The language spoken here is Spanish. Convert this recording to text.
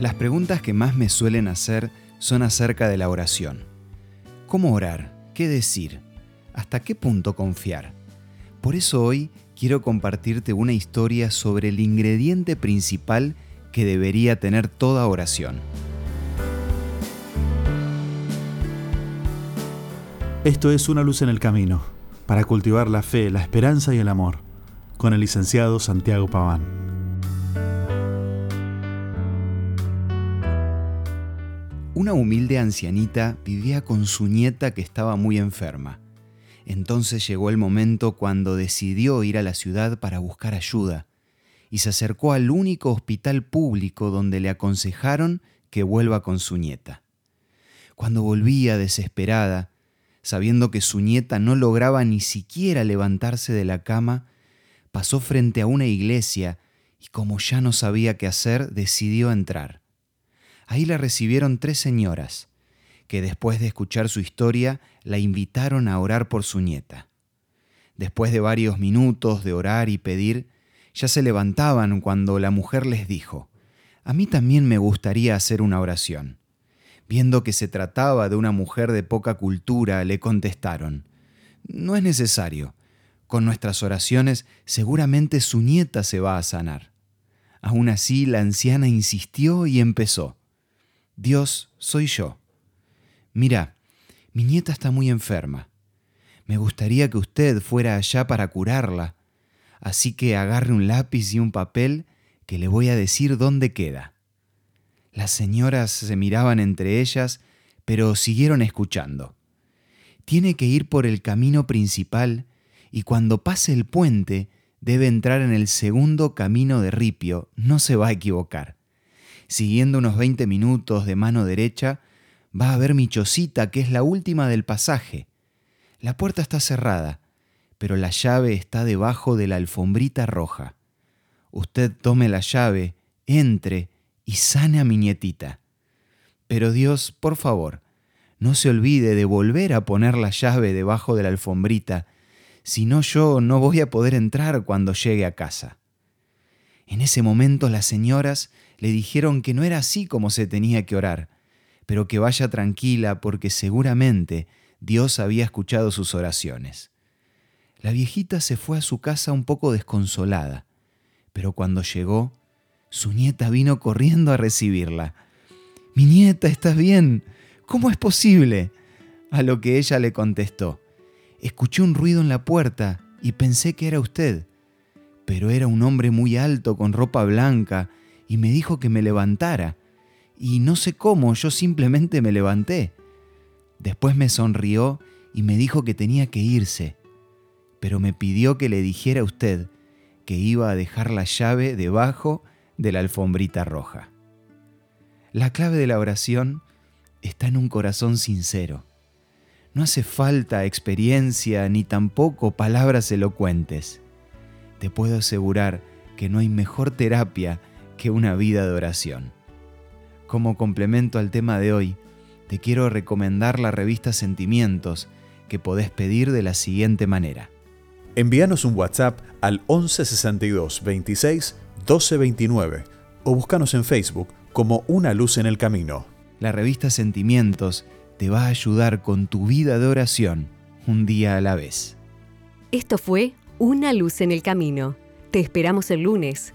Las preguntas que más me suelen hacer son acerca de la oración. ¿Cómo orar? ¿Qué decir? ¿Hasta qué punto confiar? Por eso hoy quiero compartirte una historia sobre el ingrediente principal que debería tener toda oración. Esto es Una luz en el camino, para cultivar la fe, la esperanza y el amor, con el licenciado Santiago Paván. Una humilde ancianita vivía con su nieta que estaba muy enferma. Entonces llegó el momento cuando decidió ir a la ciudad para buscar ayuda y se acercó al único hospital público donde le aconsejaron que vuelva con su nieta. Cuando volvía desesperada, sabiendo que su nieta no lograba ni siquiera levantarse de la cama, pasó frente a una iglesia y como ya no sabía qué hacer, decidió entrar. Ahí la recibieron tres señoras, que después de escuchar su historia la invitaron a orar por su nieta. Después de varios minutos de orar y pedir, ya se levantaban cuando la mujer les dijo, A mí también me gustaría hacer una oración. Viendo que se trataba de una mujer de poca cultura, le contestaron, No es necesario. Con nuestras oraciones seguramente su nieta se va a sanar. Aún así, la anciana insistió y empezó. Dios, soy yo. Mira, mi nieta está muy enferma. Me gustaría que usted fuera allá para curarla. Así que agarre un lápiz y un papel que le voy a decir dónde queda. Las señoras se miraban entre ellas, pero siguieron escuchando. Tiene que ir por el camino principal y cuando pase el puente debe entrar en el segundo camino de ripio, no se va a equivocar. Siguiendo unos 20 minutos de mano derecha, va a ver mi chocita, que es la última del pasaje. La puerta está cerrada, pero la llave está debajo de la alfombrita roja. Usted tome la llave, entre y sane a mi nietita. Pero Dios, por favor, no se olvide de volver a poner la llave debajo de la alfombrita, si no yo no voy a poder entrar cuando llegue a casa. En ese momento las señoras le dijeron que no era así como se tenía que orar, pero que vaya tranquila porque seguramente Dios había escuchado sus oraciones. La viejita se fue a su casa un poco desconsolada, pero cuando llegó su nieta vino corriendo a recibirla. Mi nieta, ¿estás bien? ¿Cómo es posible? A lo que ella le contestó. Escuché un ruido en la puerta y pensé que era usted, pero era un hombre muy alto con ropa blanca y me dijo que me levantara. Y no sé cómo, yo simplemente me levanté. Después me sonrió y me dijo que tenía que irse, pero me pidió que le dijera a usted que iba a dejar la llave debajo de la alfombrita roja. La clave de la oración está en un corazón sincero. No hace falta experiencia ni tampoco palabras elocuentes. Te puedo asegurar que no hay mejor terapia que una vida de oración. Como complemento al tema de hoy, te quiero recomendar la revista Sentimientos que podés pedir de la siguiente manera. Envíanos un WhatsApp al 1162 26 1229 o búscanos en Facebook como Una Luz en el Camino. La revista Sentimientos te va a ayudar con tu vida de oración un día a la vez. Esto fue Una Luz en el Camino. Te esperamos el lunes